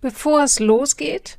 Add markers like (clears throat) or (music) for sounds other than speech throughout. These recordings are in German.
Bevor es losgeht,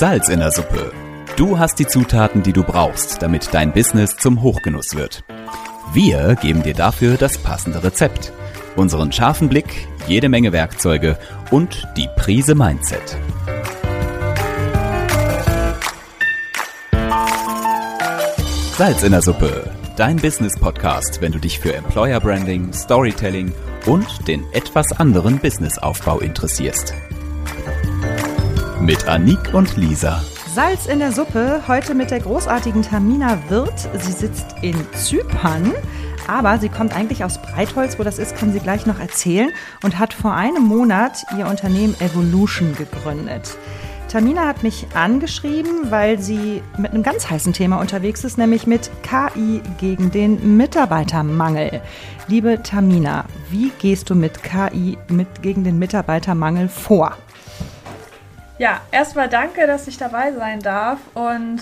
Salz in der Suppe. Du hast die Zutaten, die du brauchst, damit dein Business zum Hochgenuss wird. Wir geben dir dafür das passende Rezept, unseren scharfen Blick, jede Menge Werkzeuge und die Prise Mindset. Salz in der Suppe, dein Business-Podcast, wenn du dich für Employer Branding, Storytelling und den etwas anderen Businessaufbau interessierst mit Anik und Lisa. Salz in der Suppe, heute mit der großartigen Tamina Wirth. Sie sitzt in Zypern, aber sie kommt eigentlich aus Breitholz. Wo das ist, kann sie gleich noch erzählen und hat vor einem Monat ihr Unternehmen Evolution gegründet. Tamina hat mich angeschrieben, weil sie mit einem ganz heißen Thema unterwegs ist, nämlich mit KI gegen den Mitarbeitermangel. Liebe Tamina, wie gehst du mit KI mit gegen den Mitarbeitermangel vor? Ja, erstmal danke, dass ich dabei sein darf. Und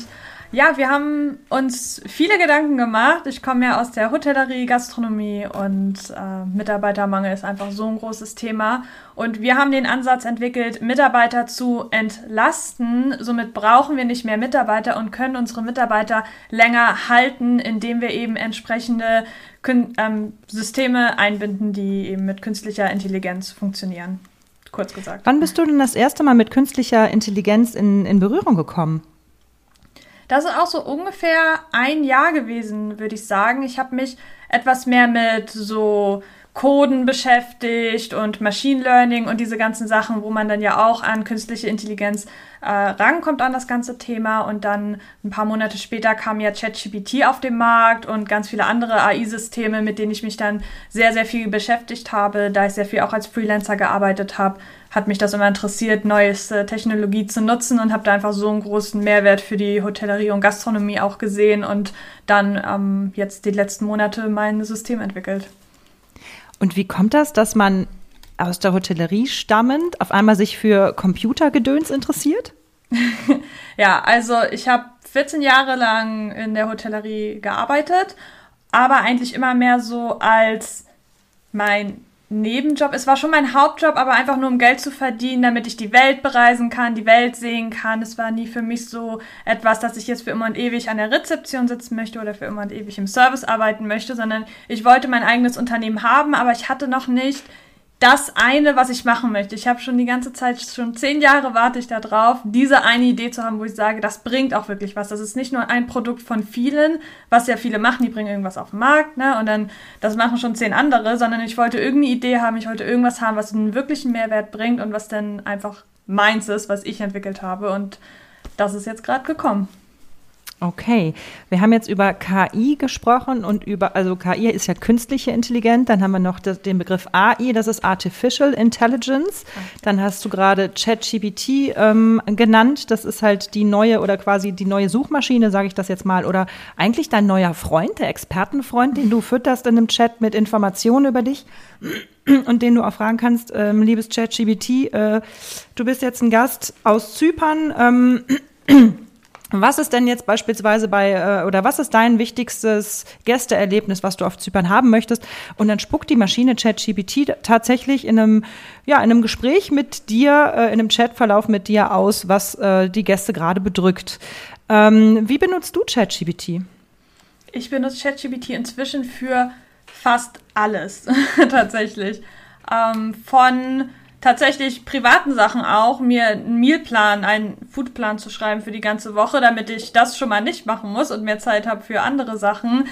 ja, wir haben uns viele Gedanken gemacht. Ich komme ja aus der Hotellerie, Gastronomie und äh, Mitarbeitermangel ist einfach so ein großes Thema. Und wir haben den Ansatz entwickelt, Mitarbeiter zu entlasten. Somit brauchen wir nicht mehr Mitarbeiter und können unsere Mitarbeiter länger halten, indem wir eben entsprechende ähm, Systeme einbinden, die eben mit künstlicher Intelligenz funktionieren kurz gesagt. Wann bist du denn das erste Mal mit künstlicher Intelligenz in, in Berührung gekommen? Das ist auch so ungefähr ein Jahr gewesen, würde ich sagen. Ich habe mich etwas mehr mit so Coden beschäftigt und Machine Learning und diese ganzen Sachen, wo man dann ja auch an künstliche Intelligenz äh, rankommt an das ganze Thema. Und dann ein paar Monate später kam ja ChatGPT auf den Markt und ganz viele andere AI-Systeme, mit denen ich mich dann sehr, sehr viel beschäftigt habe. Da ich sehr viel auch als Freelancer gearbeitet habe, hat mich das immer interessiert, neueste Technologie zu nutzen und habe da einfach so einen großen Mehrwert für die Hotellerie und Gastronomie auch gesehen und dann ähm, jetzt die letzten Monate mein System entwickelt. Und wie kommt das, dass man aus der Hotellerie stammend auf einmal sich für Computergedöns interessiert? (laughs) ja, also ich habe 14 Jahre lang in der Hotellerie gearbeitet, aber eigentlich immer mehr so als mein Nebenjob. Es war schon mein Hauptjob, aber einfach nur um Geld zu verdienen, damit ich die Welt bereisen kann, die Welt sehen kann. Es war nie für mich so etwas, dass ich jetzt für immer und ewig an der Rezeption sitzen möchte oder für immer und ewig im Service arbeiten möchte, sondern ich wollte mein eigenes Unternehmen haben, aber ich hatte noch nicht das eine, was ich machen möchte. Ich habe schon die ganze Zeit, schon zehn Jahre warte ich da drauf, diese eine Idee zu haben, wo ich sage, das bringt auch wirklich was. Das ist nicht nur ein Produkt von vielen, was ja viele machen, die bringen irgendwas auf den Markt, ne? Und dann, das machen schon zehn andere, sondern ich wollte irgendeine Idee haben, ich wollte irgendwas haben, was einen wirklichen Mehrwert bringt und was dann einfach meins ist, was ich entwickelt habe. Und das ist jetzt gerade gekommen. Okay, wir haben jetzt über KI gesprochen und über, also KI ist ja künstliche Intelligenz, dann haben wir noch das, den Begriff AI, das ist Artificial Intelligence. Dann hast du gerade ChatGPT ähm, genannt, das ist halt die neue oder quasi die neue Suchmaschine, sage ich das jetzt mal, oder eigentlich dein neuer Freund, der Expertenfreund, den du fütterst in einem Chat mit Informationen über dich (clears throat) und den du auch fragen kannst, ähm, liebes ChatGPT, äh, du bist jetzt ein Gast aus Zypern. Ähm, (clears throat) was ist denn jetzt beispielsweise bei, äh, oder was ist dein wichtigstes Gästeerlebnis, was du auf Zypern haben möchtest? Und dann spuckt die Maschine ChatGPT tatsächlich in einem, ja, in einem Gespräch mit dir, äh, in einem Chatverlauf mit dir aus, was äh, die Gäste gerade bedrückt. Ähm, wie benutzt du ChatGPT? Ich benutze ChatGPT inzwischen für fast alles, (laughs) tatsächlich. Ähm, von tatsächlich privaten Sachen auch, mir einen Mealplan, einen Foodplan zu schreiben für die ganze Woche, damit ich das schon mal nicht machen muss und mehr Zeit habe für andere Sachen,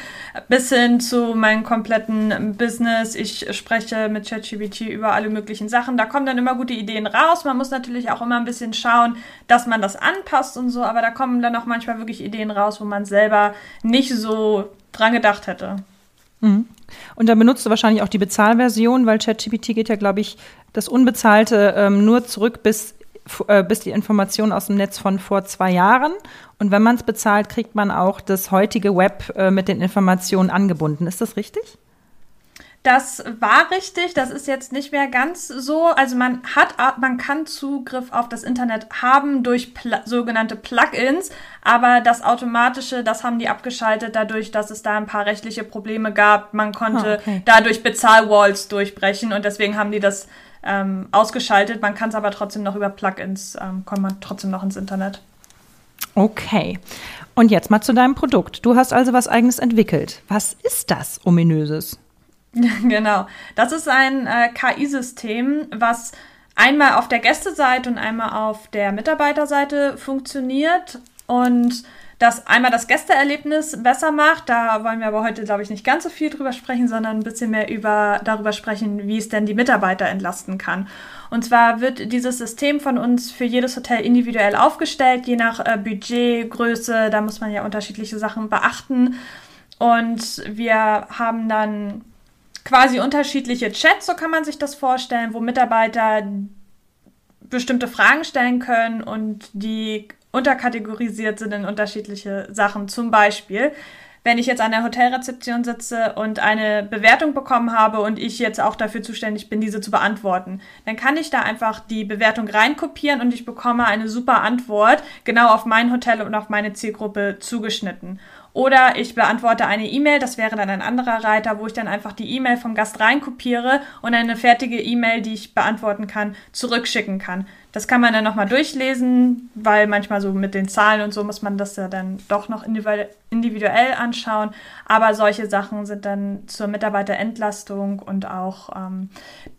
bis hin zu meinem kompletten Business. Ich spreche mit ChatGPT über alle möglichen Sachen. Da kommen dann immer gute Ideen raus. Man muss natürlich auch immer ein bisschen schauen, dass man das anpasst und so, aber da kommen dann auch manchmal wirklich Ideen raus, wo man selber nicht so dran gedacht hätte. Mhm. Und dann benutzt du wahrscheinlich auch die Bezahlversion, weil ChatGPT geht ja, glaube ich, das Unbezahlte ähm, nur zurück bis, äh, bis die Information aus dem Netz von vor zwei Jahren. Und wenn man es bezahlt, kriegt man auch das heutige Web äh, mit den Informationen angebunden. Ist das richtig? Das war richtig, das ist jetzt nicht mehr ganz so. Also man hat, man kann Zugriff auf das Internet haben durch Pl sogenannte Plugins, aber das automatische, das haben die abgeschaltet, dadurch, dass es da ein paar rechtliche Probleme gab. Man konnte oh, okay. dadurch Bezahlwalls durchbrechen und deswegen haben die das ähm, ausgeschaltet. Man kann es aber trotzdem noch über Plugins, ähm, kommt man trotzdem noch ins Internet. Okay. Und jetzt mal zu deinem Produkt. Du hast also was eigenes entwickelt. Was ist das ominöses? (laughs) genau. Das ist ein äh, KI-System, was einmal auf der Gästeseite und einmal auf der Mitarbeiterseite funktioniert und das einmal das Gästeerlebnis besser macht. Da wollen wir aber heute, glaube ich, nicht ganz so viel drüber sprechen, sondern ein bisschen mehr über, darüber sprechen, wie es denn die Mitarbeiter entlasten kann. Und zwar wird dieses System von uns für jedes Hotel individuell aufgestellt, je nach äh, Budget, Größe. Da muss man ja unterschiedliche Sachen beachten. Und wir haben dann quasi unterschiedliche Chats, so kann man sich das vorstellen, wo Mitarbeiter bestimmte Fragen stellen können und die unterkategorisiert sind in unterschiedliche Sachen. Zum Beispiel, wenn ich jetzt an der Hotelrezeption sitze und eine Bewertung bekommen habe und ich jetzt auch dafür zuständig bin, diese zu beantworten, dann kann ich da einfach die Bewertung reinkopieren und ich bekomme eine super Antwort, genau auf mein Hotel und auf meine Zielgruppe zugeschnitten. Oder ich beantworte eine E-Mail, das wäre dann ein anderer Reiter, wo ich dann einfach die E-Mail vom Gast reinkopiere und eine fertige E-Mail, die ich beantworten kann, zurückschicken kann. Das kann man dann nochmal durchlesen, weil manchmal so mit den Zahlen und so muss man das ja dann doch noch individuell anschauen. Aber solche Sachen sind dann zur Mitarbeiterentlastung und auch ähm,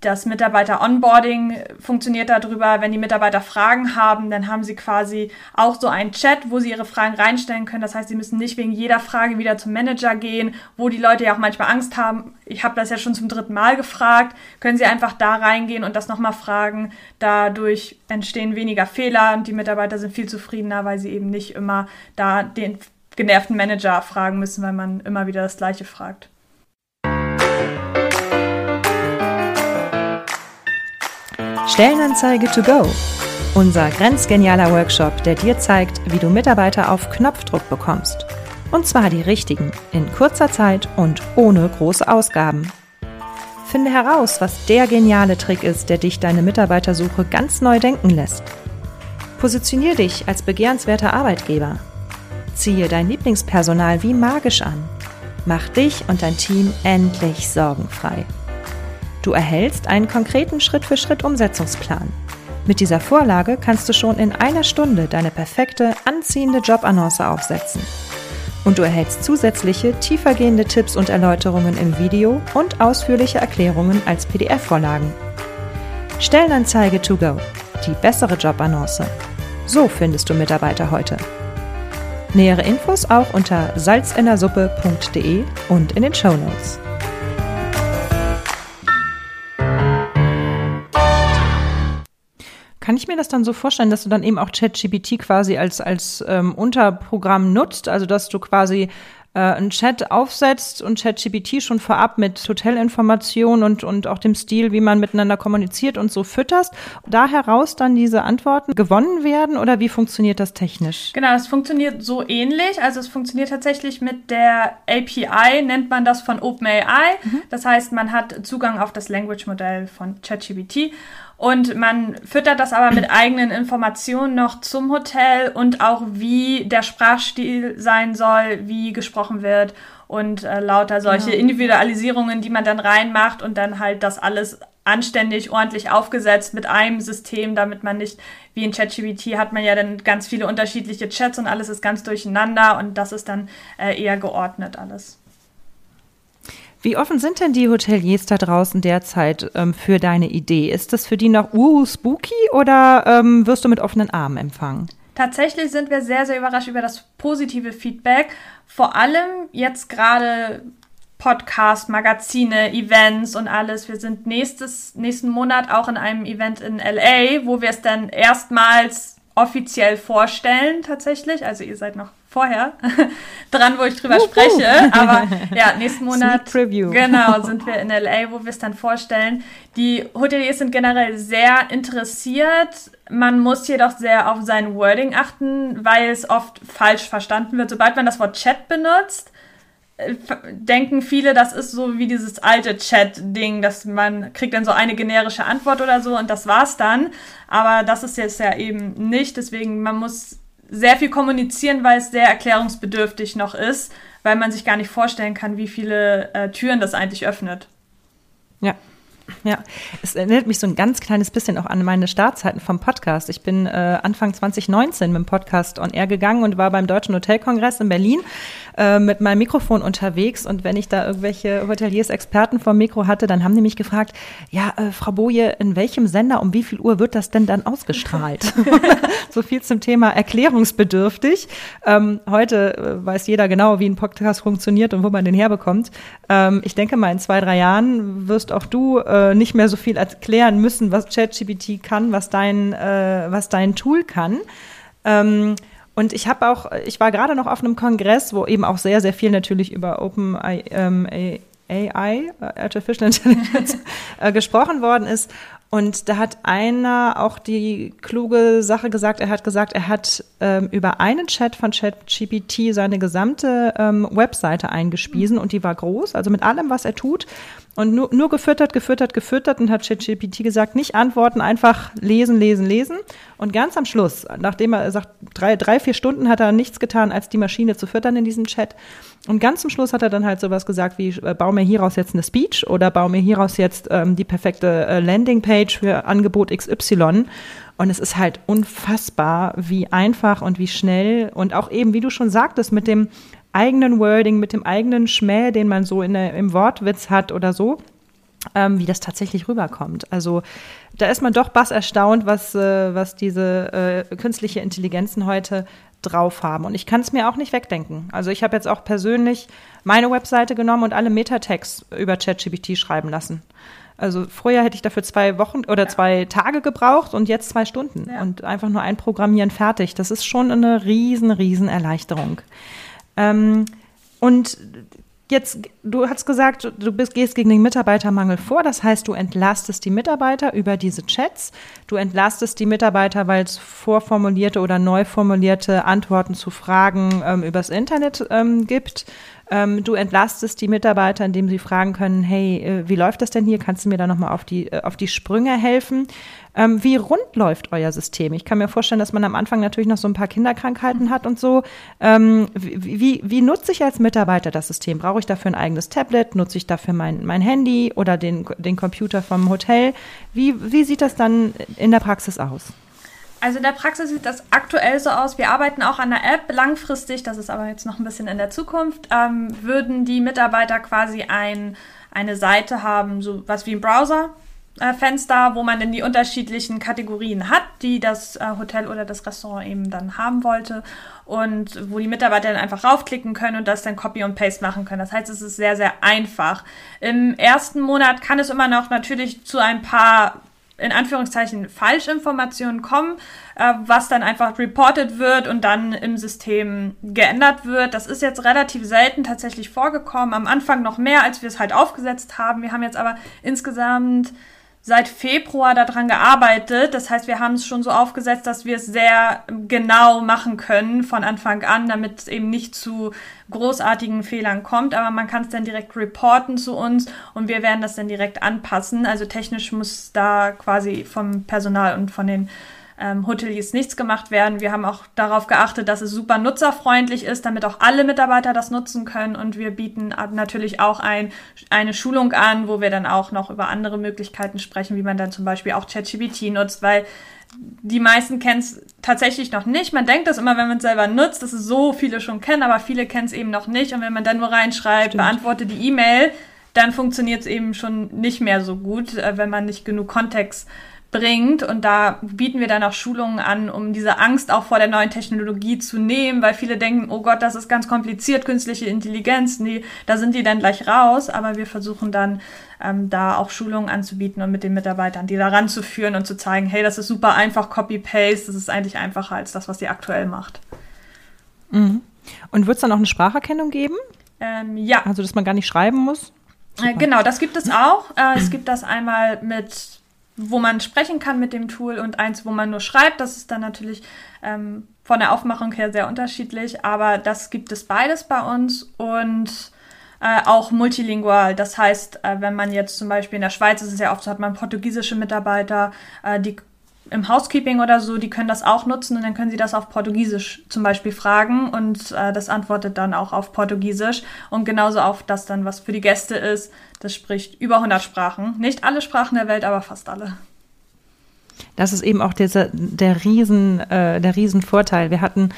das Mitarbeiter-Onboarding funktioniert darüber. Wenn die Mitarbeiter Fragen haben, dann haben sie quasi auch so einen Chat, wo sie ihre Fragen reinstellen können. Das heißt, sie müssen nicht wegen jeder Frage wieder zum Manager gehen, wo die Leute ja auch manchmal Angst haben. Ich habe das ja schon zum dritten Mal gefragt. Können sie einfach da reingehen und das nochmal fragen. Dadurch entstehen weniger Fehler und die Mitarbeiter sind viel zufriedener, weil sie eben nicht immer da den genervten Manager fragen müssen, weil man immer wieder das Gleiche fragt. Stellenanzeige to go. Unser grenzgenialer Workshop, der dir zeigt, wie du Mitarbeiter auf Knopfdruck bekommst. Und zwar die richtigen, in kurzer Zeit und ohne große Ausgaben. Finde heraus, was der geniale Trick ist, der dich deine Mitarbeitersuche ganz neu denken lässt. Positionier dich als begehrenswerter Arbeitgeber. Ziehe dein Lieblingspersonal wie magisch an. Mach dich und dein Team endlich sorgenfrei. Du erhältst einen konkreten Schritt-für-Schritt-Umsetzungsplan. Mit dieser Vorlage kannst du schon in einer Stunde deine perfekte, anziehende Jobannonce aufsetzen und du erhältst zusätzliche tiefergehende Tipps und Erläuterungen im Video und ausführliche Erklärungen als PDF-Vorlagen. Stellenanzeige to go. Die bessere Jobannonce. So findest du Mitarbeiter heute. Nähere Infos auch unter salzinnersuppe.de und in den Show Notes. Kann ich mir das dann so vorstellen, dass du dann eben auch ChatGPT quasi als, als ähm, Unterprogramm nutzt? Also, dass du quasi äh, einen Chat aufsetzt und ChatGPT schon vorab mit Hotelinformationen und, und auch dem Stil, wie man miteinander kommuniziert und so fütterst, da heraus dann diese Antworten gewonnen werden oder wie funktioniert das technisch? Genau, es funktioniert so ähnlich. Also es funktioniert tatsächlich mit der API, nennt man das von OpenAI. Mhm. Das heißt, man hat Zugang auf das Language-Modell von ChatGPT und man füttert das aber mit eigenen Informationen noch zum Hotel und auch wie der Sprachstil sein soll, wie gesprochen wird und äh, lauter solche ja. Individualisierungen, die man dann reinmacht und dann halt das alles anständig, ordentlich aufgesetzt mit einem System, damit man nicht, wie in ChatGPT hat man ja dann ganz viele unterschiedliche Chats und alles ist ganz durcheinander und das ist dann äh, eher geordnet alles. Wie offen sind denn die Hoteliers da draußen derzeit ähm, für deine Idee? Ist das für die noch uh, spooky oder ähm, wirst du mit offenen Armen empfangen? Tatsächlich sind wir sehr, sehr überrascht über das positive Feedback. Vor allem jetzt gerade Podcast, Magazine, Events und alles. Wir sind nächstes, nächsten Monat auch in einem Event in LA, wo wir es dann erstmals offiziell vorstellen tatsächlich. Also ihr seid noch vorher (laughs) dran, wo ich drüber spreche. Aber ja, (laughs) nächsten Monat genau (laughs) sind wir in LA, wo wir es dann vorstellen. Die Hoteliers sind generell sehr interessiert. Man muss jedoch sehr auf sein Wording achten, weil es oft falsch verstanden wird. Sobald man das Wort Chat benutzt, äh, denken viele, das ist so wie dieses alte Chat-Ding, dass man kriegt dann so eine generische Antwort oder so und das war's dann. Aber das ist jetzt ja eben nicht. Deswegen, man muss sehr viel kommunizieren, weil es sehr erklärungsbedürftig noch ist, weil man sich gar nicht vorstellen kann, wie viele äh, Türen das eigentlich öffnet. Ja, ja, es erinnert mich so ein ganz kleines bisschen auch an meine Startzeiten vom Podcast. Ich bin äh, Anfang 2019 mit dem Podcast on Air gegangen und war beim Deutschen Hotelkongress in Berlin äh, mit meinem Mikrofon unterwegs. Und wenn ich da irgendwelche Hoteliers, Experten vom Mikro hatte, dann haben die mich gefragt, ja, äh, Frau Boje, in welchem Sender, um wie viel Uhr wird das denn dann ausgestrahlt? (laughs) so viel zum Thema erklärungsbedürftig. Ähm, heute äh, weiß jeder genau, wie ein Podcast funktioniert und wo man den herbekommt. Ähm, ich denke mal, in zwei, drei Jahren wirst auch du äh, äh, nicht mehr so viel erklären müssen, was ChatGPT kann, was dein, äh, was dein Tool kann. Ähm, und ich habe auch, ich war gerade noch auf einem Kongress, wo eben auch sehr, sehr viel natürlich über Open ähm, AI, Artificial Intelligence, (laughs) äh, gesprochen worden ist. Und da hat einer auch die kluge Sache gesagt. Er hat gesagt, er hat ähm, über einen Chat von ChatGPT seine gesamte ähm, Webseite eingespiesen und die war groß, also mit allem, was er tut. Und nur, nur gefüttert, gefüttert, gefüttert und hat ChatGPT gesagt, nicht antworten, einfach lesen, lesen, lesen. Und ganz am Schluss, nachdem er sagt, drei, drei, vier Stunden hat er nichts getan, als die Maschine zu füttern in diesem Chat. Und ganz zum Schluss hat er dann halt sowas gesagt wie, äh, bau mir hieraus jetzt eine Speech oder bau mir hieraus jetzt ähm, die perfekte äh, Landingpage für Angebot XY. Und es ist halt unfassbar, wie einfach und wie schnell und auch eben, wie du schon sagtest, mit dem eigenen Wording, mit dem eigenen Schmäh, den man so in der, im Wortwitz hat oder so, ähm, wie das tatsächlich rüberkommt. Also da ist man doch bass erstaunt, was, äh, was diese äh, künstliche Intelligenzen heute drauf haben. Und ich kann es mir auch nicht wegdenken. Also ich habe jetzt auch persönlich meine Webseite genommen und alle Metatext über ChatGPT schreiben lassen. Also vorher hätte ich dafür zwei Wochen oder ja. zwei Tage gebraucht und jetzt zwei Stunden ja. und einfach nur einprogrammieren fertig. Das ist schon eine riesen, riesen Erleichterung. Ähm, und jetzt, du hast gesagt, du bist, gehst gegen den Mitarbeitermangel vor. Das heißt, du entlastest die Mitarbeiter über diese Chats. Du entlastest die Mitarbeiter, weil es vorformulierte oder neu formulierte Antworten zu Fragen ähm, übers Internet ähm, gibt. Ähm, du entlastest die Mitarbeiter, indem sie fragen können, hey, äh, wie läuft das denn hier? Kannst du mir da nochmal auf die, äh, auf die Sprünge helfen? Ähm, wie rund läuft euer System? Ich kann mir vorstellen, dass man am Anfang natürlich noch so ein paar Kinderkrankheiten hat und so. Ähm, wie, wie, wie nutze ich als Mitarbeiter das System? Brauche ich dafür ein eigenes Tablet? Nutze ich dafür mein, mein Handy oder den, den Computer vom Hotel? Wie, wie sieht das dann in der Praxis aus? Also in der Praxis sieht das aktuell so aus. Wir arbeiten auch an der App. Langfristig, das ist aber jetzt noch ein bisschen in der Zukunft, ähm, würden die Mitarbeiter quasi ein, eine Seite haben, so was wie ein Browser. Äh, Fenster, wo man dann die unterschiedlichen Kategorien hat, die das äh, Hotel oder das Restaurant eben dann haben wollte und wo die Mitarbeiter dann einfach raufklicken können und das dann Copy und Paste machen können. Das heißt, es ist sehr, sehr einfach. Im ersten Monat kann es immer noch natürlich zu ein paar in Anführungszeichen Falschinformationen kommen, äh, was dann einfach reported wird und dann im System geändert wird. Das ist jetzt relativ selten tatsächlich vorgekommen. Am Anfang noch mehr, als wir es halt aufgesetzt haben. Wir haben jetzt aber insgesamt seit Februar daran gearbeitet. Das heißt, wir haben es schon so aufgesetzt, dass wir es sehr genau machen können von Anfang an, damit es eben nicht zu großartigen Fehlern kommt. Aber man kann es dann direkt reporten zu uns und wir werden das dann direkt anpassen. Also technisch muss da quasi vom Personal und von den ähm, Hoteliers nichts gemacht werden. Wir haben auch darauf geachtet, dass es super nutzerfreundlich ist, damit auch alle Mitarbeiter das nutzen können. Und wir bieten natürlich auch ein, eine Schulung an, wo wir dann auch noch über andere Möglichkeiten sprechen, wie man dann zum Beispiel auch ChatGPT nutzt, weil die meisten kennen es tatsächlich noch nicht. Man denkt das immer, wenn man es selber nutzt, dass es so viele schon kennen, aber viele kennen es eben noch nicht. Und wenn man dann nur reinschreibt, Stimmt. beantworte die E-Mail, dann funktioniert es eben schon nicht mehr so gut, äh, wenn man nicht genug Kontext bringt. Und da bieten wir dann auch Schulungen an, um diese Angst auch vor der neuen Technologie zu nehmen, weil viele denken, oh Gott, das ist ganz kompliziert, künstliche Intelligenz, nee, da sind die dann gleich raus. Aber wir versuchen dann ähm, da auch Schulungen anzubieten und mit den Mitarbeitern die da ranzuführen und zu zeigen, hey, das ist super einfach, Copy-Paste, das ist eigentlich einfacher als das, was sie aktuell macht. Mhm. Und wird es dann auch eine Spracherkennung geben? Ähm, ja. Also, dass man gar nicht schreiben muss? Äh, genau, das gibt es auch. Äh, es gibt das einmal mit, wo man sprechen kann mit dem Tool und eins, wo man nur schreibt. Das ist dann natürlich ähm, von der Aufmachung her sehr unterschiedlich, aber das gibt es beides bei uns und äh, auch multilingual. Das heißt, äh, wenn man jetzt zum Beispiel in der Schweiz ist es ja oft so, hat man portugiesische Mitarbeiter, äh, die im Housekeeping oder so, die können das auch nutzen und dann können sie das auf Portugiesisch zum Beispiel fragen und äh, das antwortet dann auch auf Portugiesisch und genauso auf das dann, was für die Gäste ist. Das spricht über 100 Sprachen. Nicht alle Sprachen der Welt, aber fast alle. Das ist eben auch dieser, der Riesen, äh, der Riesenvorteil. Wir hatten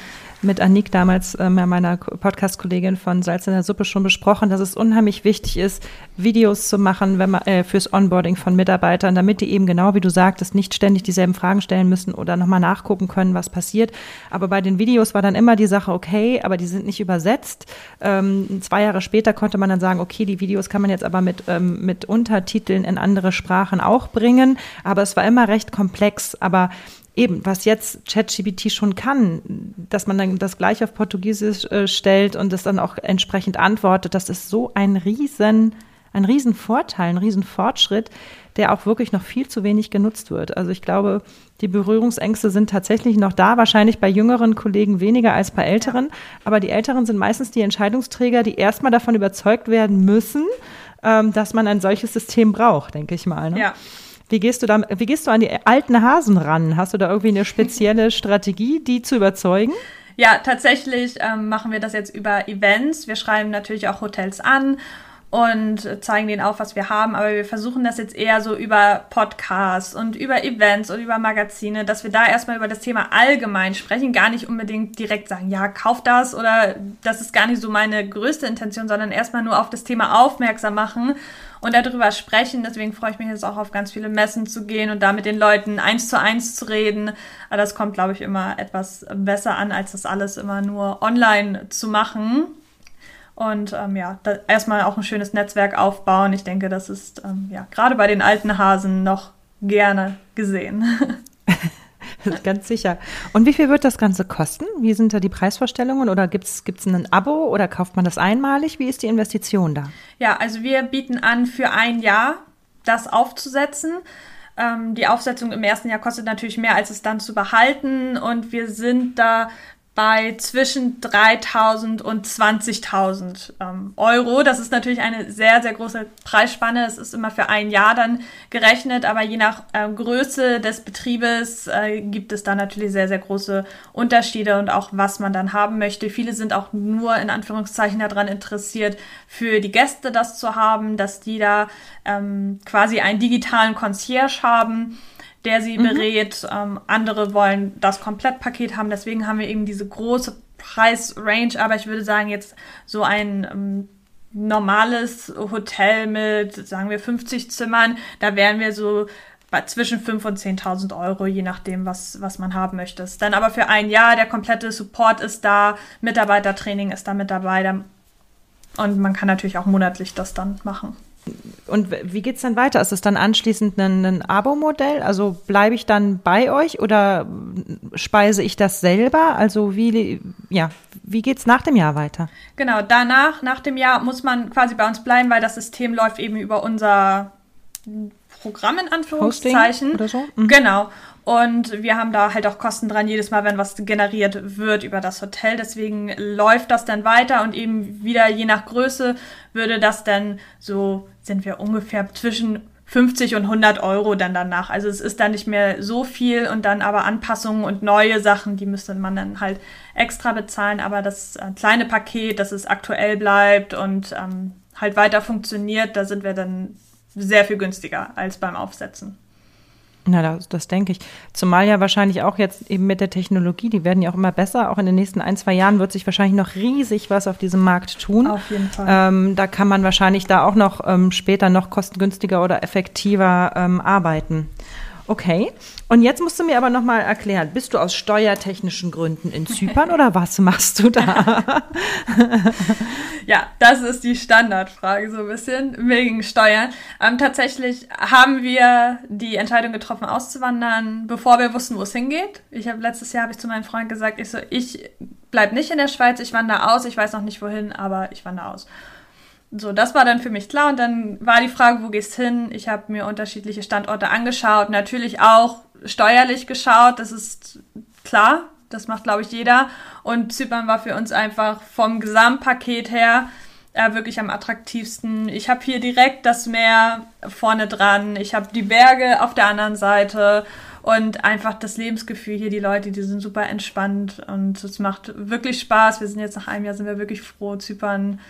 mit Anik damals, äh, meiner Podcast-Kollegin von Salz in der Suppe, schon besprochen, dass es unheimlich wichtig ist, Videos zu machen wenn man, äh, fürs Onboarding von Mitarbeitern, damit die eben genau wie du sagtest, nicht ständig dieselben Fragen stellen müssen oder nochmal nachgucken können, was passiert. Aber bei den Videos war dann immer die Sache, okay, aber die sind nicht übersetzt. Ähm, zwei Jahre später konnte man dann sagen, okay, die Videos kann man jetzt aber mit, ähm, mit Untertiteln in andere Sprachen auch bringen. Aber es war immer recht komplex. Aber eben, was jetzt ChatGPT schon kann, dass man dann das gleich auf Portugiesisch äh, stellt und es dann auch entsprechend antwortet, das ist so ein riesen, ein riesen Vorteil, ein riesen Fortschritt, der auch wirklich noch viel zu wenig genutzt wird. Also ich glaube, die Berührungsängste sind tatsächlich noch da, wahrscheinlich bei jüngeren Kollegen weniger als bei älteren, aber die älteren sind meistens die Entscheidungsträger, die erstmal davon überzeugt werden müssen, ähm, dass man ein solches System braucht, denke ich mal. Ne? Ja. Wie gehst du da, wie gehst du an die alten Hasen ran? Hast du da irgendwie eine spezielle (laughs) Strategie, die zu überzeugen? Ja, tatsächlich ähm, machen wir das jetzt über Events. Wir schreiben natürlich auch Hotels an und zeigen denen auf, was wir haben. Aber wir versuchen das jetzt eher so über Podcasts und über Events und über Magazine, dass wir da erstmal über das Thema allgemein sprechen, gar nicht unbedingt direkt sagen, ja, kauf das oder das ist gar nicht so meine größte Intention, sondern erstmal nur auf das Thema aufmerksam machen und darüber sprechen. Deswegen freue ich mich jetzt auch auf ganz viele Messen zu gehen und da mit den Leuten eins zu eins zu reden. Aber das kommt, glaube ich, immer etwas besser an, als das alles immer nur online zu machen. Und ähm, ja, erstmal auch ein schönes Netzwerk aufbauen. Ich denke, das ist ähm, ja gerade bei den alten Hasen noch gerne gesehen. (laughs) Ganz sicher. Und wie viel wird das Ganze kosten? Wie sind da die Preisvorstellungen? Oder gibt es ein Abo oder kauft man das einmalig? Wie ist die Investition da? Ja, also wir bieten an, für ein Jahr das aufzusetzen. Ähm, die Aufsetzung im ersten Jahr kostet natürlich mehr, als es dann zu behalten. Und wir sind da bei zwischen 3.000 und 20.000 ähm, Euro. Das ist natürlich eine sehr, sehr große Preisspanne. Das ist immer für ein Jahr dann gerechnet, aber je nach äh, Größe des Betriebes äh, gibt es da natürlich sehr, sehr große Unterschiede und auch was man dann haben möchte. Viele sind auch nur in Anführungszeichen daran interessiert, für die Gäste das zu haben, dass die da ähm, quasi einen digitalen Concierge haben der sie mhm. berät. Ähm, andere wollen das Komplettpaket haben. Deswegen haben wir eben diese große Preisrange. Aber ich würde sagen, jetzt so ein ähm, normales Hotel mit, sagen wir, 50 Zimmern, da wären wir so bei zwischen 5.000 und 10.000 Euro, je nachdem, was, was man haben möchte. Dann aber für ein Jahr, der komplette Support ist da, Mitarbeitertraining ist da mit dabei. Und man kann natürlich auch monatlich das dann machen. Und wie geht es dann weiter? Ist es dann anschließend ein, ein Abo-Modell? Also bleibe ich dann bei euch oder speise ich das selber? Also wie, ja, wie geht es nach dem Jahr weiter? Genau, danach, nach dem Jahr muss man quasi bei uns bleiben, weil das System läuft eben über unser Programm in Anführungszeichen. Hosting oder so? Mhm. Genau. Und wir haben da halt auch Kosten dran, jedes Mal, wenn was generiert wird über das Hotel. Deswegen läuft das dann weiter und eben wieder je nach Größe würde das dann so, sind wir ungefähr zwischen 50 und 100 Euro dann danach. Also es ist dann nicht mehr so viel und dann aber Anpassungen und neue Sachen, die müsste man dann halt extra bezahlen. Aber das äh, kleine Paket, dass es aktuell bleibt und ähm, halt weiter funktioniert, da sind wir dann sehr viel günstiger als beim Aufsetzen. Na, das, das denke ich. Zumal ja wahrscheinlich auch jetzt eben mit der Technologie, die werden ja auch immer besser. Auch in den nächsten ein, zwei Jahren wird sich wahrscheinlich noch riesig was auf diesem Markt tun. Auf jeden Fall. Ähm, da kann man wahrscheinlich da auch noch ähm, später noch kostengünstiger oder effektiver ähm, arbeiten. Okay. Und jetzt musst du mir aber noch mal erklären, bist du aus steuertechnischen Gründen in Zypern oder was machst du da? (laughs) ja, das ist die Standardfrage so ein bisschen wegen Steuern. Ähm, tatsächlich haben wir die Entscheidung getroffen, auszuwandern, bevor wir wussten, wo es hingeht. Ich habe letztes Jahr habe ich zu meinem Freund gesagt, ich so, ich bleib nicht in der Schweiz, ich wandere aus. Ich weiß noch nicht wohin, aber ich wandere aus. So, das war dann für mich klar und dann war die Frage, wo gehst hin? Ich habe mir unterschiedliche Standorte angeschaut, natürlich auch steuerlich geschaut, das ist klar, das macht glaube ich jeder und Zypern war für uns einfach vom Gesamtpaket her äh, wirklich am attraktivsten. Ich habe hier direkt das Meer vorne dran, ich habe die Berge auf der anderen Seite und einfach das Lebensgefühl hier, die Leute, die sind super entspannt und es macht wirklich Spaß. Wir sind jetzt nach einem Jahr sind wir wirklich froh, Zypern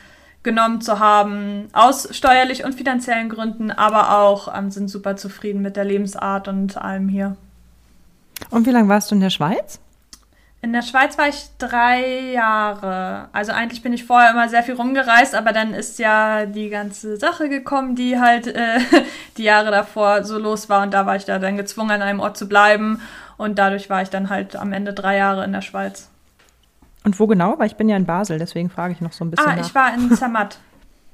genommen zu haben, aus steuerlich und finanziellen Gründen, aber auch ähm, sind super zufrieden mit der Lebensart und allem hier. Und wie lange warst du in der Schweiz? In der Schweiz war ich drei Jahre. Also eigentlich bin ich vorher immer sehr viel rumgereist, aber dann ist ja die ganze Sache gekommen, die halt äh, (laughs) die Jahre davor so los war und da war ich da dann gezwungen, an einem Ort zu bleiben und dadurch war ich dann halt am Ende drei Jahre in der Schweiz. Und wo genau? Weil ich bin ja in Basel, deswegen frage ich noch so ein bisschen. Ah, nach. ich war in Zermatt.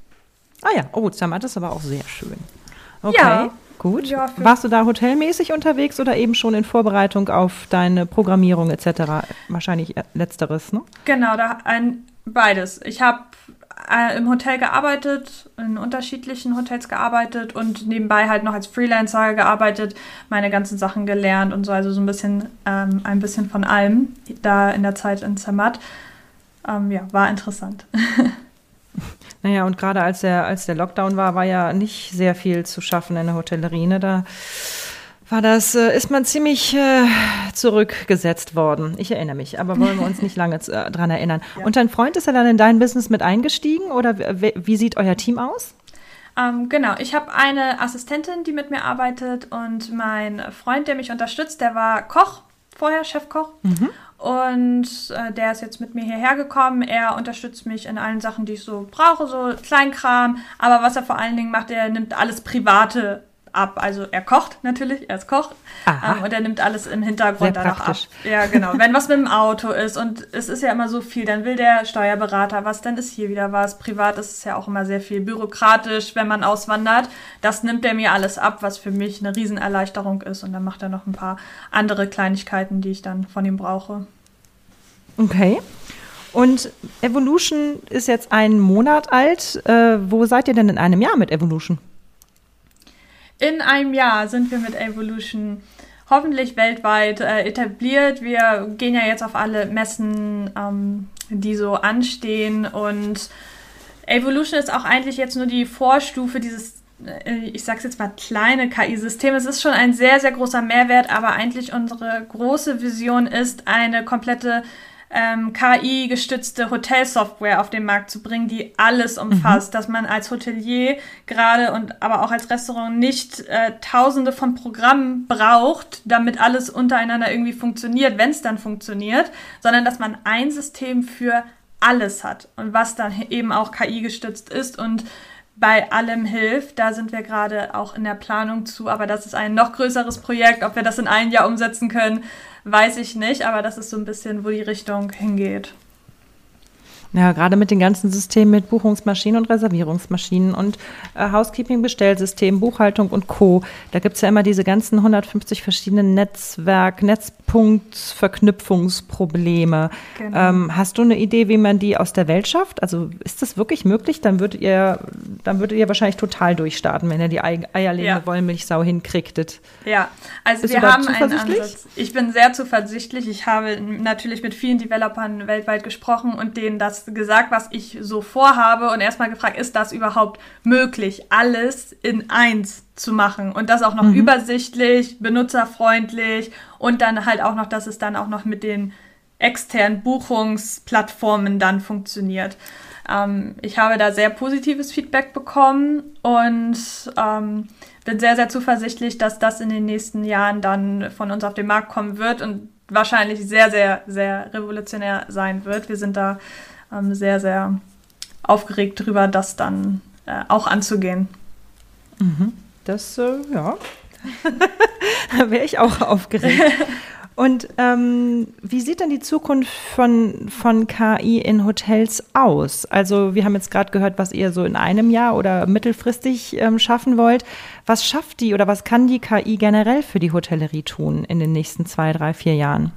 (laughs) ah ja, oh, Zermatt ist aber auch sehr schön. Okay, ja. gut. Ja, Warst du da hotelmäßig unterwegs oder eben schon in Vorbereitung auf deine Programmierung etc.? Wahrscheinlich letzteres, ne? Genau, da ein, beides. Ich habe äh, im Hotel gearbeitet, in unterschiedlichen Hotels gearbeitet und nebenbei halt noch als Freelancer gearbeitet, meine ganzen Sachen gelernt und so, also so ein bisschen, ähm, ein bisschen von allem da in der Zeit in Zermatt. Ähm, ja, war interessant. (laughs) Naja, und gerade als der, als der Lockdown war, war ja nicht sehr viel zu schaffen in der Hotellerie. Ne? Da war das, äh, ist man ziemlich äh, zurückgesetzt worden. Ich erinnere mich, aber wollen wir uns nicht lange äh, dran erinnern. Ja. Und dein Freund ist er dann in dein Business mit eingestiegen oder wie sieht euer Team aus? Ähm, genau, ich habe eine Assistentin, die mit mir arbeitet und mein Freund, der mich unterstützt, der war Koch vorher, Chefkoch. Mhm. Und äh, der ist jetzt mit mir hierher gekommen. Er unterstützt mich in allen Sachen, die ich so brauche, so Kleinkram. Aber was er vor allen Dingen macht, er nimmt alles Private ab. Also er kocht natürlich, er ist Koch ähm, und er nimmt alles im Hintergrund dann noch ab. Ja, genau. (laughs) Wenn was mit dem Auto ist und es ist ja immer so viel, dann will der Steuerberater was, dann ist hier wieder was. Privat ist es ja auch immer sehr viel bürokratisch, wenn man auswandert. Das nimmt er mir alles ab, was für mich eine Riesenerleichterung ist. Und dann macht er noch ein paar andere Kleinigkeiten, die ich dann von ihm brauche. Okay. Und Evolution ist jetzt einen Monat alt. Äh, wo seid ihr denn in einem Jahr mit Evolution? In einem Jahr sind wir mit Evolution hoffentlich weltweit äh, etabliert. Wir gehen ja jetzt auf alle Messen, ähm, die so anstehen und Evolution ist auch eigentlich jetzt nur die Vorstufe dieses äh, ich sag's jetzt mal, kleine KI-System. Es ist schon ein sehr, sehr großer Mehrwert, aber eigentlich unsere große Vision ist, eine komplette ähm, KI-gestützte Hotelsoftware auf den Markt zu bringen, die alles umfasst, mhm. dass man als Hotelier gerade und aber auch als Restaurant nicht äh, tausende von Programmen braucht, damit alles untereinander irgendwie funktioniert, wenn es dann funktioniert, sondern dass man ein System für alles hat und was dann eben auch KI gestützt ist und bei allem hilft. Da sind wir gerade auch in der Planung zu, aber das ist ein noch größeres Projekt. Ob wir das in einem Jahr umsetzen können, weiß ich nicht, aber das ist so ein bisschen, wo die Richtung hingeht. Ja, gerade mit den ganzen Systemen mit Buchungsmaschinen und Reservierungsmaschinen und äh, Housekeeping-Bestellsystemen, Buchhaltung und Co. Da gibt es ja immer diese ganzen 150 verschiedenen Netzwerk, Netzpunktverknüpfungsprobleme. Genau. Ähm, hast du eine Idee, wie man die aus der Welt schafft? Also ist das wirklich möglich? Dann würdet ihr, dann würdet ihr wahrscheinlich total durchstarten, wenn ihr die eierlegende ja. Wollmilchsau hinkriegtet. Ja, also Bist wir haben einen Ansatz. Ich bin sehr zuversichtlich. Ich habe natürlich mit vielen Developern weltweit gesprochen und denen das gesagt, was ich so vorhabe und erstmal gefragt, ist das überhaupt möglich, alles in eins zu machen und das auch noch mhm. übersichtlich, benutzerfreundlich und dann halt auch noch, dass es dann auch noch mit den externen Buchungsplattformen dann funktioniert. Ähm, ich habe da sehr positives Feedback bekommen und ähm, bin sehr, sehr zuversichtlich, dass das in den nächsten Jahren dann von uns auf den Markt kommen wird und wahrscheinlich sehr, sehr, sehr revolutionär sein wird. Wir sind da ähm, sehr, sehr aufgeregt darüber, das dann äh, auch anzugehen. Mhm. Das, äh, ja, (laughs) da wäre ich auch aufgeregt. (laughs) Und ähm, wie sieht denn die Zukunft von, von KI in Hotels aus? Also wir haben jetzt gerade gehört, was ihr so in einem Jahr oder mittelfristig ähm, schaffen wollt. Was schafft die oder was kann die KI generell für die Hotellerie tun in den nächsten zwei, drei, vier Jahren?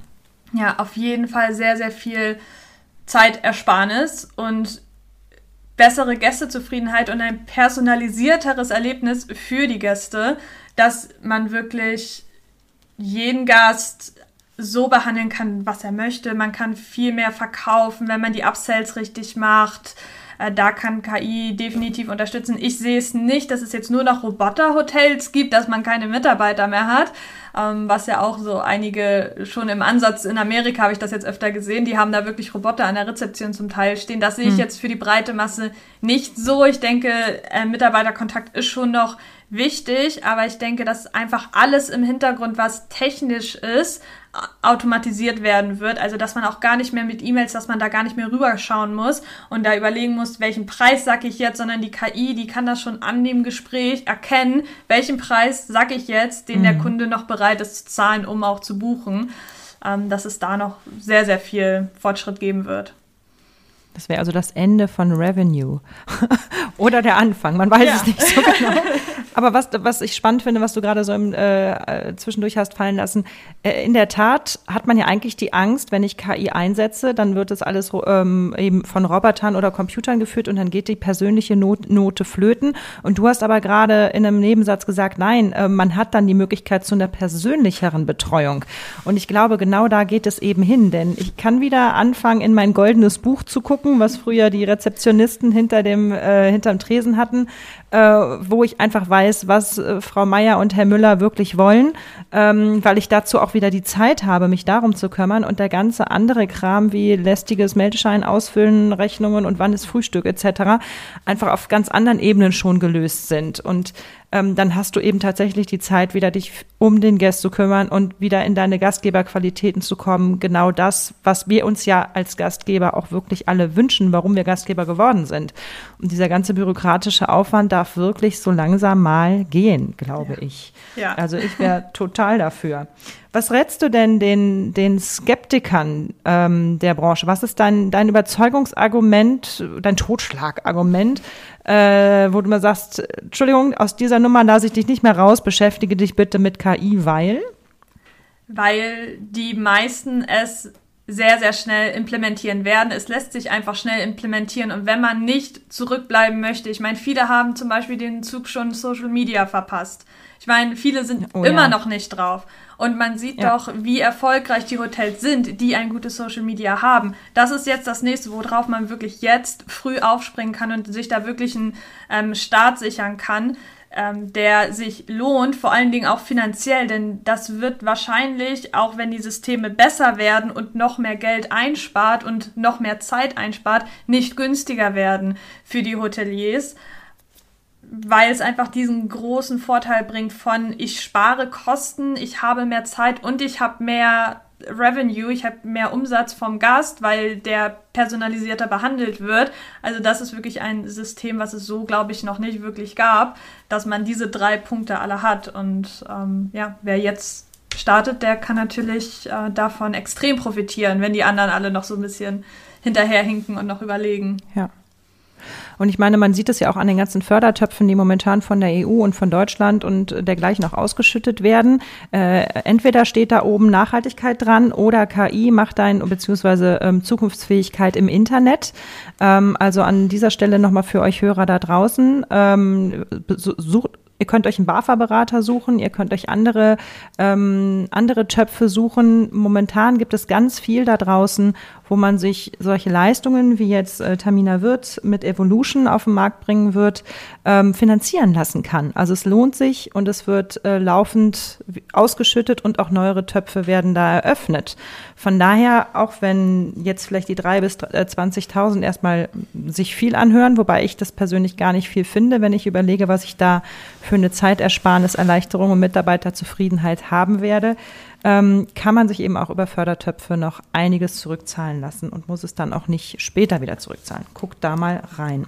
Ja, auf jeden Fall sehr, sehr viel Zeitersparnis und bessere Gästezufriedenheit und ein personalisierteres Erlebnis für die Gäste, dass man wirklich jeden Gast so behandeln kann, was er möchte. Man kann viel mehr verkaufen, wenn man die Upsells richtig macht. Äh, da kann KI definitiv unterstützen. Ich sehe es nicht, dass es jetzt nur noch Roboterhotels gibt, dass man keine Mitarbeiter mehr hat, ähm, was ja auch so einige schon im Ansatz in Amerika habe ich das jetzt öfter gesehen. Die haben da wirklich Roboter an der Rezeption zum Teil stehen. Das sehe ich hm. jetzt für die breite Masse nicht so. Ich denke, äh, Mitarbeiterkontakt ist schon noch wichtig, aber ich denke, dass einfach alles im Hintergrund, was technisch ist, automatisiert werden wird. Also dass man auch gar nicht mehr mit E-Mails, dass man da gar nicht mehr rüberschauen muss und da überlegen muss, welchen Preis sag ich jetzt, sondern die KI, die kann das schon an dem Gespräch erkennen, welchen Preis sag ich jetzt, den mhm. der Kunde noch bereit ist zu zahlen, um auch zu buchen. Ähm, dass es da noch sehr, sehr viel Fortschritt geben wird. Das wäre also das Ende von Revenue. (laughs) Oder der Anfang, man weiß ja. es nicht so genau. (laughs) Aber was, was ich spannend finde, was du gerade so im, äh, äh, zwischendurch hast fallen lassen, äh, in der Tat hat man ja eigentlich die Angst, wenn ich KI einsetze, dann wird das alles ähm, eben von Robotern oder Computern geführt und dann geht die persönliche Not Note flöten. Und du hast aber gerade in einem Nebensatz gesagt, nein, äh, man hat dann die Möglichkeit zu einer persönlicheren Betreuung. Und ich glaube, genau da geht es eben hin, denn ich kann wieder anfangen, in mein goldenes Buch zu gucken, was früher die Rezeptionisten hinter dem, äh, hinterm Tresen hatten, äh, wo ich einfach weiß, was äh, Frau Meier und Herr Müller wirklich wollen, ähm, weil ich dazu auch wieder die Zeit habe, mich darum zu kümmern und der ganze andere Kram wie lästiges Meldeschein ausfüllen, Rechnungen und wann ist Frühstück etc. einfach auf ganz anderen Ebenen schon gelöst sind und ähm, dann hast du eben tatsächlich die Zeit, wieder dich um den Gast zu kümmern und wieder in deine Gastgeberqualitäten zu kommen. Genau das, was wir uns ja als Gastgeber auch wirklich alle wünschen, warum wir Gastgeber geworden sind. Und dieser ganze bürokratische Aufwand darf wirklich so langsam mal gehen, glaube ja. ich. Ja. Also ich wäre (laughs) total dafür. Was rätst du denn den, den Skeptikern ähm, der Branche? Was ist dein, dein Überzeugungsargument, dein Totschlagargument, äh, wo du mal sagst, Entschuldigung, aus dieser Nummer lasse ich dich nicht mehr raus, beschäftige dich bitte mit KI, weil? Weil die meisten es sehr, sehr schnell implementieren werden. Es lässt sich einfach schnell implementieren. Und wenn man nicht zurückbleiben möchte, ich meine, viele haben zum Beispiel den Zug schon Social Media verpasst. Ich meine, viele sind oh, immer ja. noch nicht drauf. Und man sieht ja. doch, wie erfolgreich die Hotels sind, die ein gutes Social Media haben. Das ist jetzt das nächste, worauf man wirklich jetzt früh aufspringen kann und sich da wirklich einen ähm, Start sichern kann. Ähm, der sich lohnt, vor allen Dingen auch finanziell, denn das wird wahrscheinlich, auch wenn die Systeme besser werden und noch mehr Geld einspart und noch mehr Zeit einspart, nicht günstiger werden für die Hoteliers weil es einfach diesen großen Vorteil bringt von ich spare Kosten, ich habe mehr Zeit und ich habe mehr Revenue, ich habe mehr Umsatz vom Gast, weil der personalisierter behandelt wird. Also das ist wirklich ein System, was es so, glaube ich, noch nicht wirklich gab, dass man diese drei Punkte alle hat. Und ähm, ja, wer jetzt startet, der kann natürlich äh, davon extrem profitieren, wenn die anderen alle noch so ein bisschen hinterherhinken und noch überlegen. Ja. Und ich meine, man sieht es ja auch an den ganzen Fördertöpfen, die momentan von der EU und von Deutschland und dergleichen auch ausgeschüttet werden. Äh, entweder steht da oben Nachhaltigkeit dran oder KI macht ein, beziehungsweise ähm, Zukunftsfähigkeit im Internet. Ähm, also an dieser Stelle nochmal für euch Hörer da draußen. Ähm, sucht, Ihr könnt euch einen BAFA-Berater suchen, ihr könnt euch andere, ähm, andere Töpfe suchen. Momentan gibt es ganz viel da draußen, wo man sich solche Leistungen wie jetzt äh, Tamina Wirt mit Evolution auf den Markt bringen wird, ähm, finanzieren lassen kann. Also es lohnt sich und es wird äh, laufend ausgeschüttet und auch neuere Töpfe werden da eröffnet. Von daher, auch wenn jetzt vielleicht die drei bis 20.000 äh, erstmal sich viel anhören, wobei ich das persönlich gar nicht viel finde, wenn ich überlege, was ich da für eine Zeitersparnis, Erleichterung und Mitarbeiterzufriedenheit haben werde, ähm, kann man sich eben auch über Fördertöpfe noch einiges zurückzahlen lassen und muss es dann auch nicht später wieder zurückzahlen. Guck da mal rein.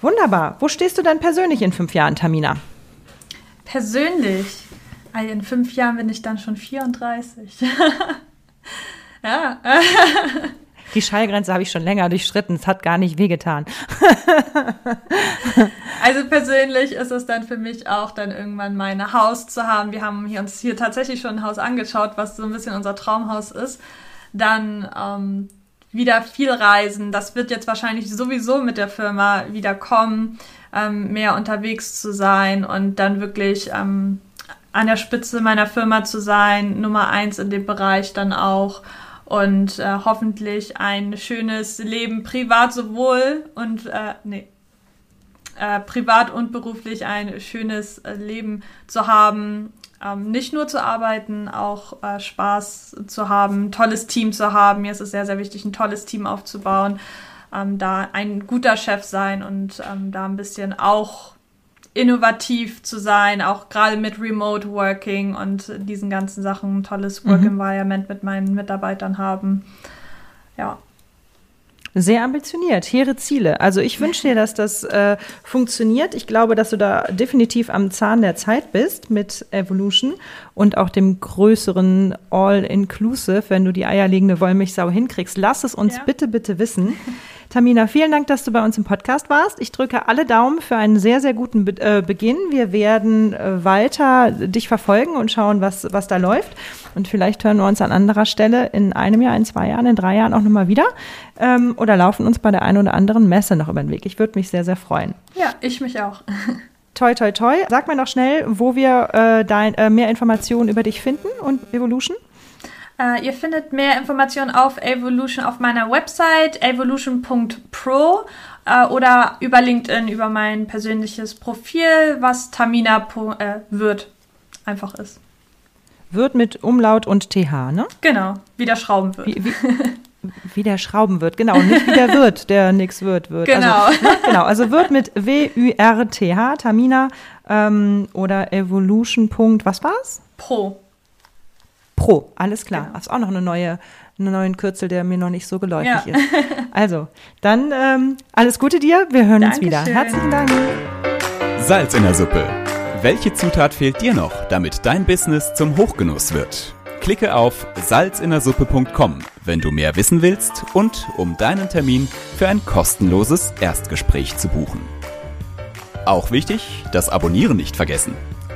Wunderbar. Wo stehst du denn persönlich in fünf Jahren, Tamina? Persönlich? In fünf Jahren bin ich dann schon 34. (laughs) ja. Die Schallgrenze habe ich schon länger durchschritten. Es hat gar nicht wehgetan. (laughs) also persönlich ist es dann für mich auch dann irgendwann mein Haus zu haben. Wir haben hier uns hier tatsächlich schon ein Haus angeschaut, was so ein bisschen unser Traumhaus ist. Dann ähm, wieder viel reisen. Das wird jetzt wahrscheinlich sowieso mit der Firma wieder kommen, ähm, mehr unterwegs zu sein und dann wirklich ähm, an der Spitze meiner Firma zu sein, Nummer eins in dem Bereich dann auch und äh, hoffentlich ein schönes Leben privat sowohl und äh, nee, äh, privat und beruflich ein schönes äh, Leben zu haben. Ähm, nicht nur zu arbeiten, auch äh, Spaß zu haben, ein tolles Team zu haben. Mir ist es sehr, sehr wichtig, ein tolles Team aufzubauen. Ähm, da ein guter Chef sein und ähm, da ein bisschen auch innovativ zu sein, auch gerade mit Remote Working und diesen ganzen Sachen, ein tolles Work mhm. Environment mit meinen Mitarbeitern haben. Ja. Sehr ambitioniert, hehre Ziele. Also ich wünsche dir, dass das äh, funktioniert. Ich glaube, dass du da definitiv am Zahn der Zeit bist mit Evolution und auch dem größeren All-Inclusive, wenn du die eierlegende Wollmilchsau hinkriegst. Lass es uns ja. bitte, bitte wissen. (laughs) Tamina, vielen Dank, dass du bei uns im Podcast warst. Ich drücke alle Daumen für einen sehr, sehr guten Be äh, Beginn. Wir werden äh, weiter dich verfolgen und schauen, was, was da läuft. Und vielleicht hören wir uns an anderer Stelle in einem Jahr, in zwei Jahren, in drei Jahren auch nochmal wieder. Ähm, oder laufen uns bei der einen oder anderen Messe noch über den Weg. Ich würde mich sehr, sehr freuen. Ja, ich mich auch. (laughs) Toi, toi, toi. Sag mir noch schnell, wo wir äh, dein, äh, mehr Informationen über dich finden und Evolution. Uh, ihr findet mehr Informationen auf Evolution auf meiner Website evolution.pro uh, oder über LinkedIn über mein persönliches Profil, was Tamina äh, wird einfach ist. Wird mit Umlaut und TH, ne? Genau, wie der Schrauben wird. Wie, wie, (laughs) wie der Schrauben wird, genau, nicht wie der (laughs) wird, der nix wird, wird. Genau. Also, ne, genau, also wird mit W-U-R-T-H, Tamina ähm, oder Evolution. Was war's? Pro. Pro, alles klar. Genau. Das ist auch noch eine neue, einen neuen Kürzel, der mir noch nicht so geläufig ja. ist. (laughs) Also, dann ähm, alles Gute dir. Wir hören Dankeschön. uns wieder. Herzlichen Dank. Salz in der Suppe. Welche Zutat fehlt dir noch, damit dein Business zum Hochgenuss wird? Klicke auf salzinnersuppe.com, wenn du mehr wissen willst und um deinen Termin für ein kostenloses Erstgespräch zu buchen. Auch wichtig, das Abonnieren nicht vergessen